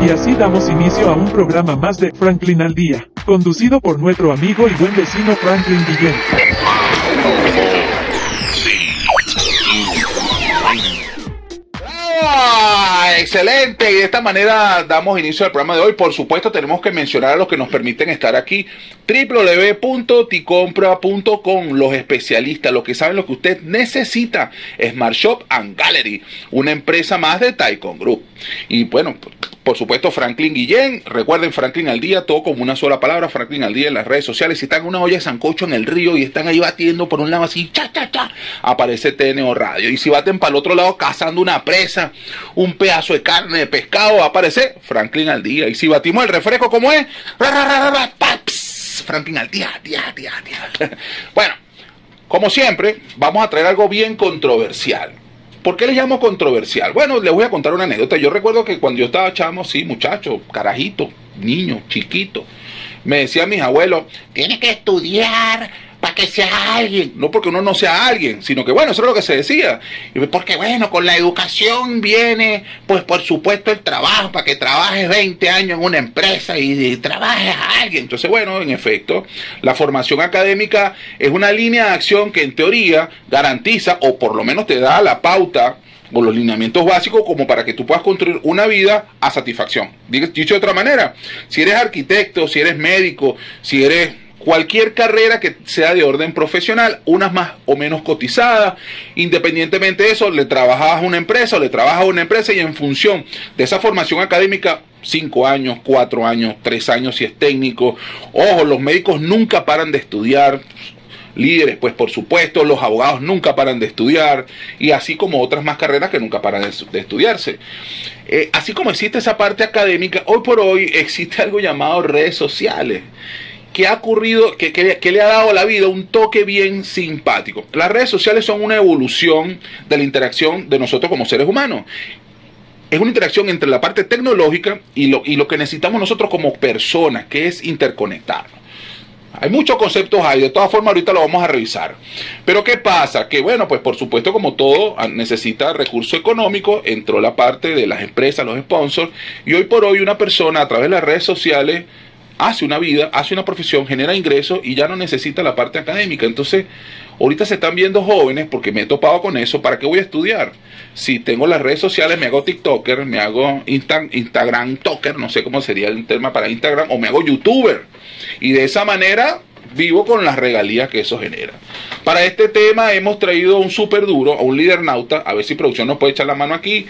Y así damos inicio a un programa más de Franklin al Día, conducido por nuestro amigo y buen vecino Franklin Guillén. ¡Ah! Excelente, y de esta manera damos inicio al programa de hoy. Por supuesto, tenemos que mencionar a los que nos permiten estar aquí. www.ticompra.com, los especialistas, los que saben lo que usted necesita. Smart Shop and Gallery, una empresa más de Taikon Group. Y bueno, por supuesto, Franklin Guillén. Recuerden, Franklin al día, todo como una sola palabra. Franklin al día en las redes sociales. Si están en una olla de sancocho en el río y están ahí batiendo por un lado así, cha, cha, cha, aparece TNO Radio. Y si baten para el otro lado cazando una presa, un pedazo de carne de pescado, aparece Franklin al día. Y si batimos el refresco, como es? Franklin al día, día, día, día. Bueno, como siempre, vamos a traer algo bien controversial. ¿Por qué le llamo controversial? Bueno, les voy a contar una anécdota. Yo recuerdo que cuando yo estaba chamo, sí, muchacho, carajito, niño, chiquito, me decían mis abuelos, tiene que estudiar para que sea alguien. No porque uno no sea alguien, sino que bueno, eso es lo que se decía. Porque bueno, con la educación viene, pues por supuesto el trabajo, para que trabajes 20 años en una empresa y, y trabajes a alguien. Entonces, bueno, en efecto, la formación académica es una línea de acción que en teoría garantiza, o por lo menos te da la pauta, o los lineamientos básicos como para que tú puedas construir una vida a satisfacción. Dicho de otra manera, si eres arquitecto, si eres médico, si eres cualquier carrera que sea de orden profesional, unas más o menos cotizadas, independientemente de eso, le trabajas a una empresa o le trabajas a una empresa y en función de esa formación académica, cinco años, cuatro años, tres años si es técnico, ojo, los médicos nunca paran de estudiar, líderes, pues por supuesto, los abogados nunca paran de estudiar y así como otras más carreras que nunca paran de, estudiarse. Eh, así como existe esa parte académica, hoy por hoy existe algo llamado redes sociales. Que ha ocurrido, que, que, le ha dado a la vida un toque bien simpático. Las redes sociales son una evolución de la interacción de nosotros como seres humanos es una interacción entre la parte tecnológica y lo, y lo que necesitamos nosotros como personas, que es interconectarnos. Hay muchos conceptos ahí, de todas formas ahorita lo vamos a revisar. Pero ¿qué pasa? Que bueno, pues por supuesto como todo necesita recurso económico, entró la parte de las empresas, los sponsors, y hoy por hoy una persona a través de las redes sociales hace una vida, hace una profesión, genera ingresos y ya no necesita la parte académica. Entonces, ahorita se están viendo jóvenes, porque me he topado con eso, ¿para qué voy a estudiar? Si tengo las redes sociales, me hago TikToker, me hago Insta, Instagram Toker, no sé cómo sería el tema para Instagram, o me hago YouTuber. Y de esa manera vivo con las regalías que eso genera. Para este tema hemos traído un súper duro, a un líder nauta, a ver si producción nos puede echar la mano aquí.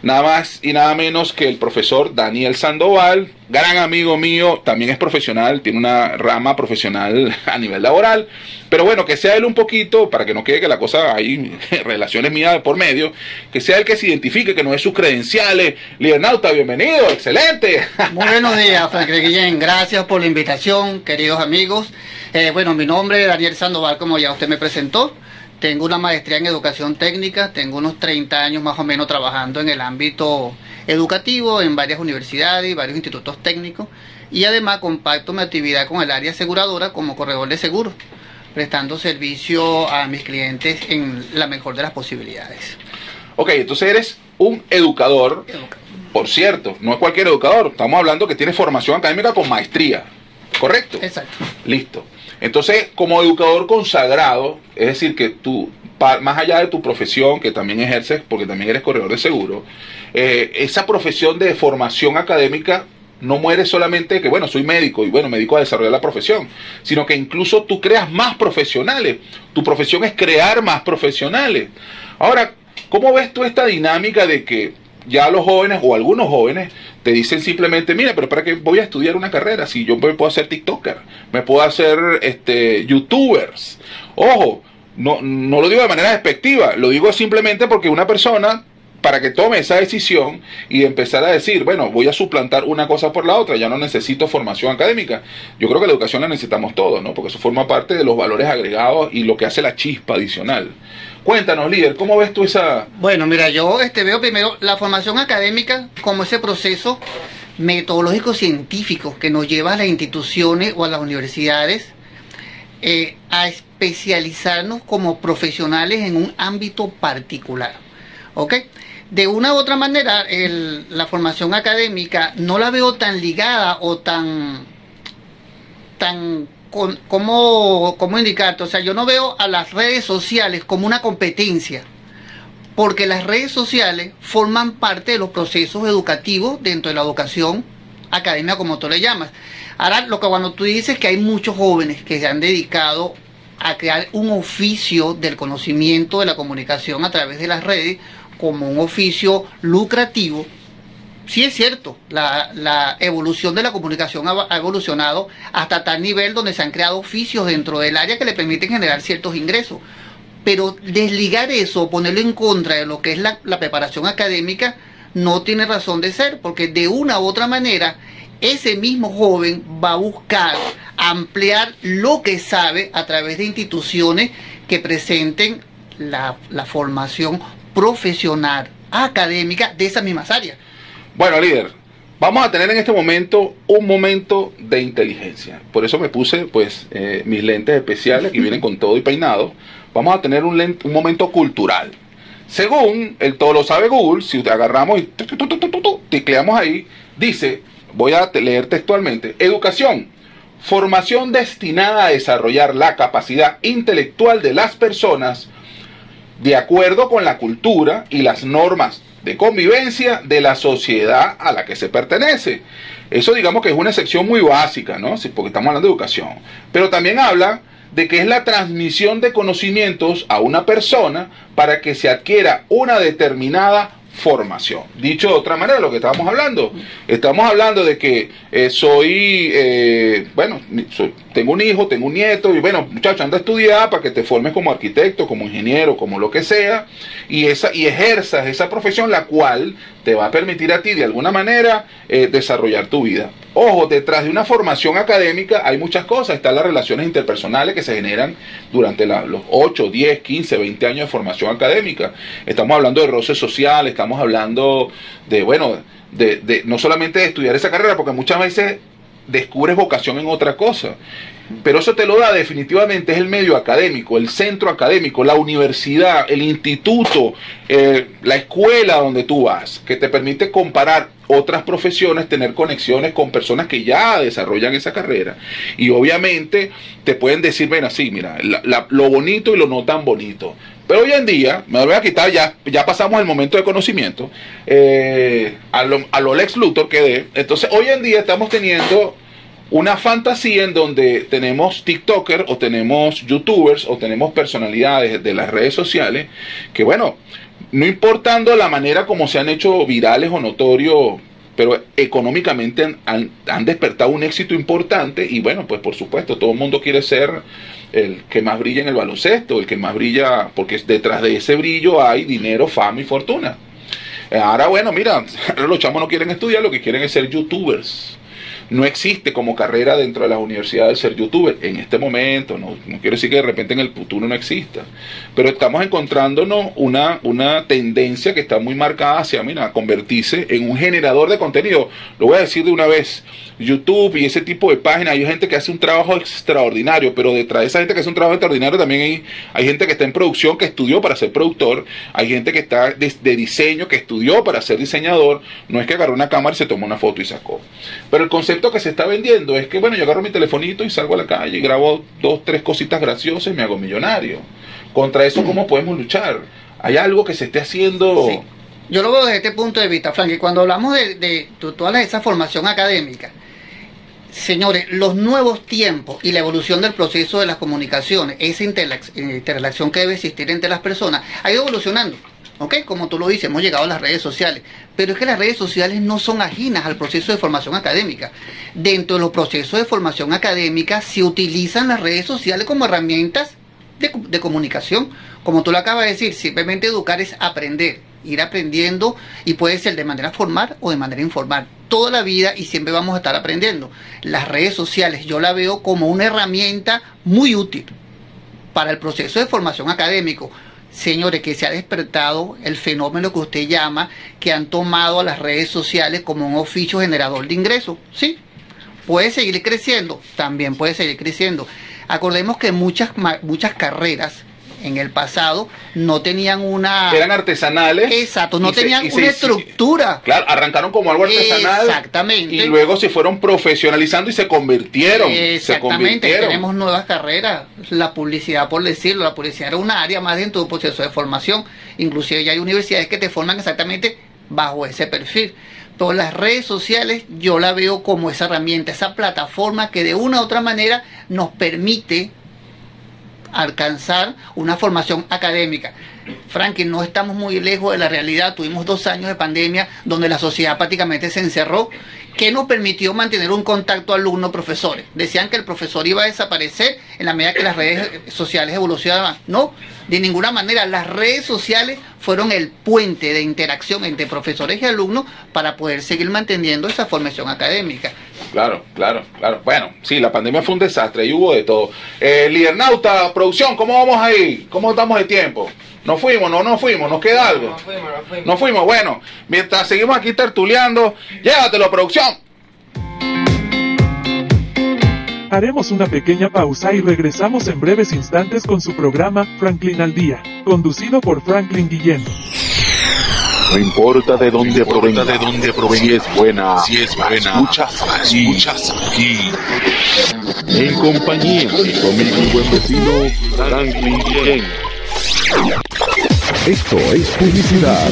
Nada más y nada menos que el profesor Daniel Sandoval, gran amigo mío, también es profesional, tiene una rama profesional a nivel laboral. Pero bueno, que sea él un poquito, para que no quede que la cosa hay relaciones mías por medio, que sea el que se identifique, que no es sus credenciales. Lidernauta, bienvenido, excelente. Muy buenos días, Frank Guillén. Gracias por la invitación, queridos amigos. Eh, bueno, mi nombre es Daniel Sandoval, como ya usted me presentó. Tengo una maestría en educación técnica, tengo unos 30 años más o menos trabajando en el ámbito educativo en varias universidades y varios institutos técnicos y además compacto mi actividad con el área aseguradora como corredor de seguros, prestando servicio a mis clientes en la mejor de las posibilidades. Ok, entonces eres un educador, por cierto, no es cualquier educador, estamos hablando que tiene formación académica con maestría, ¿correcto? Exacto. Listo. Entonces, como educador consagrado, es decir, que tú, más allá de tu profesión, que también ejerces, porque también eres corredor de seguro, eh, esa profesión de formación académica no muere solamente que, bueno, soy médico y bueno, me dedico a desarrollar la profesión, sino que incluso tú creas más profesionales. Tu profesión es crear más profesionales. Ahora, ¿cómo ves tú esta dinámica de que ya los jóvenes o algunos jóvenes te dicen simplemente, mira, pero para qué voy a estudiar una carrera si yo me puedo hacer TikToker, me puedo hacer este YouTubers. Ojo, no, no lo digo de manera despectiva, lo digo simplemente porque una persona para que tome esa decisión y empezar a decir, bueno, voy a suplantar una cosa por la otra, ya no necesito formación académica. Yo creo que la educación la necesitamos todos, ¿no? Porque eso forma parte de los valores agregados y lo que hace la chispa adicional. Cuéntanos, líder, ¿cómo ves tú esa...? Bueno, mira, yo este, veo primero la formación académica como ese proceso metodológico científico que nos lleva a las instituciones o a las universidades eh, a especializarnos como profesionales en un ámbito particular. ¿Ok? de una u otra manera, la formación académica no la veo tan ligada o tan, tan con, ¿cómo, ¿cómo indicarte? O sea, yo no veo a las redes sociales como una competencia, porque las redes sociales forman parte de los procesos educativos dentro de la educación académica, como tú le llamas. Ahora, lo que cuando tú dices que hay muchos jóvenes que se han dedicado a crear un oficio del conocimiento de la comunicación a través de las redes como un oficio lucrativo, sí es cierto, la, evolución de la comunicación ha, evolucionado hasta tal nivel donde se han creado oficios dentro del área que le permiten generar ciertos ingresos. Pero desligar eso, ponerlo en contra de lo que es la, preparación académica, no tiene razón de ser, porque de una u otra manera, ese mismo joven va a buscar ampliar lo que sabe a través de instituciones que presenten la, la formación profesional académica de esas mismas áreas. Bueno, líder, vamos a tener en este momento un momento de inteligencia. Por eso me puse pues eh, mis lentes especiales que vienen con todo y peinado. Vamos a tener un, un momento cultural. Según el todo lo sabe Google, si agarramos y tecleamos ahí, dice, voy a leer textualmente, educación, formación destinada a desarrollar la capacidad intelectual de las personas de acuerdo con la cultura y las normas de convivencia de la sociedad a la que se pertenece. Eso digamos que es una sección muy básica, ¿no? Porque estamos hablando de educación. Pero también habla de que es la transmisión de conocimientos a una persona para que se adquiera una determinada formación. Dicho de otra manera, lo que estábamos hablando, estamos hablando de que eh, soy, eh, bueno, tengo un hijo, tengo un nieto, y bueno, muchacho, anda a estudiar para que te formes como arquitecto, como ingeniero, como lo que sea, y, esa, y ejerzas esa profesión, la cual te va a permitir a ti de alguna manera eh, desarrollar tu vida. Ojo, detrás de una formación académica hay muchas cosas. Están las relaciones interpersonales que se generan durante los 8, 10, 15, 20 años de formación académica. Estamos hablando de roces sociales, estamos hablando de, bueno, de, de no solamente de estudiar esa carrera, porque muchas veces descubres vocación en otra cosa. Pero eso te lo da definitivamente es el medio académico, el centro académico, la universidad, el instituto, eh, la escuela donde tú vas, que te permite comparar otras profesiones, tener conexiones con personas que ya desarrollan esa carrera. Y obviamente te pueden decir, ven así, mira, lo bonito y lo no tan bonito. Pero hoy en día, me lo voy a quitar, ya, ya pasamos el momento de conocimiento, eh, a, lo, a lo Lex Luthor que de. Entonces, hoy en día estamos teniendo una fantasía en donde tenemos TikTokers o tenemos YouTubers o tenemos personalidades de las redes sociales que, bueno, no importando la manera como se han hecho virales o notorios, pero económicamente han, despertado un éxito importante y, bueno, pues por supuesto, todo el mundo quiere ser el que más brilla en el baloncesto, el que más brilla, porque detrás de ese brillo hay dinero, fama y fortuna. Ahora, bueno, mira, los chamos no quieren estudiar, lo que quieren es ser youtubers no existe como carrera dentro de las universidades ser youtuber en este momento, no, no quiero decir que de repente en el futuro no exista, pero estamos encontrándonos una, una tendencia que está muy marcada hacia, mira, convertirse en un generador de contenido. Lo voy a decir de una vez, YouTube y ese tipo de páginas, hay gente que hace un trabajo extraordinario, pero detrás de esa gente que hace un trabajo extraordinario también hay, hay gente que está en producción, que estudió para ser productor, hay gente que está de, de diseño, que estudió para ser diseñador, no es que agarró una cámara y se tomó una foto y sacó. Pero el concepto que se está vendiendo es que, bueno, yo agarro mi telefonito y salgo a la calle y grabo dos, tres cositas graciosas y me hago millonario. Contra eso, ¿cómo podemos luchar? Hay algo que se esté haciendo... Yo lo veo desde este punto de vista, Frank, y cuando hablamos de, de, de toda esa formación académica, Señores, los nuevos tiempos y la evolución del proceso de las comunicaciones, esa interrelación que debe existir entre las personas, ha ido evolucionando. ¿Ok? Como tú lo dices, hemos llegado a las redes sociales. Pero es que las redes sociales no son ajenas al proceso de formación académica. Dentro de los procesos de formación académica se utilizan las redes sociales como herramientas de, de comunicación. Como tú lo acabas de decir, simplemente educar es aprender ir aprendiendo y puede ser de manera formal o de manera informal. Toda la vida y siempre vamos a estar aprendiendo. Las redes sociales yo la veo como una herramienta muy útil para el proceso de formación académico. Señores, que se ha despertado el fenómeno que usted llama, que han tomado a las redes sociales como un oficio generador de ingresos. Sí, puede seguir creciendo, también puede seguir creciendo. Acordemos que muchas, muchas carreras en el pasado no tenían una... Eran artesanales. Exacto, no tenían se- una estructura. Claro, arrancaron como algo artesanal. Exactamente. Y luego se fueron profesionalizando y se convirtieron. Se Exactamente, convirtieron. tenemos nuevas carreras. La publicidad, por decirlo, la publicidad era un área más dentro de un proceso de formación. Inclusive ya hay universidades que te forman exactamente bajo ese perfil. Pero las redes sociales yo la veo como esa herramienta, esa plataforma que de una u otra manera nos permite alcanzar una formación académica. Franklin, no estamos muy lejos de la realidad. Tuvimos dos años de pandemia donde la sociedad prácticamente se encerró, que nos permitió mantener un contacto alumno-profesores. Decían que el profesor iba a desaparecer en la medida que las redes sociales evolucionaban. No, de ninguna manera. Las redes sociales fueron el puente de interacción entre profesores y alumnos para poder seguir manteniendo esa formación académica. Claro, claro, claro. Bueno, sí, la pandemia fue un desastre y hubo de todo. Eh, Lidernauta, producción, ¿cómo vamos ahí? ¿Cómo estamos de tiempo? ¿Nos fuimos? ¿No nos fuimos? ¿Nos queda algo? Nos fuimos, nos fuimos. Nos fuimos. Bueno, mientras seguimos aquí tertuleando, llévatelo, producción. Haremos una pequeña pausa y regresamos en breves instantes con su programa Franklin al Día, conducido por Franklin Guillén. No importa de dónde provenga, de dónde provenga, si es buena, si es buena, escuchas aquí, escuchas aquí. en compañía de y buen vecino Franklin. Esto es publicidad.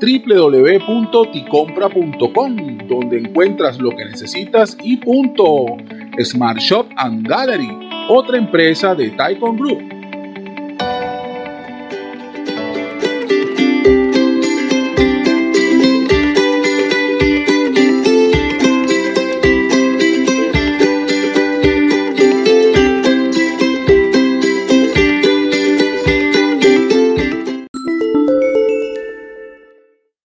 www.ticompra.com, donde encuentras lo que necesitas y punto. Smart Shop and Gallery, otra empresa de Taikon Group.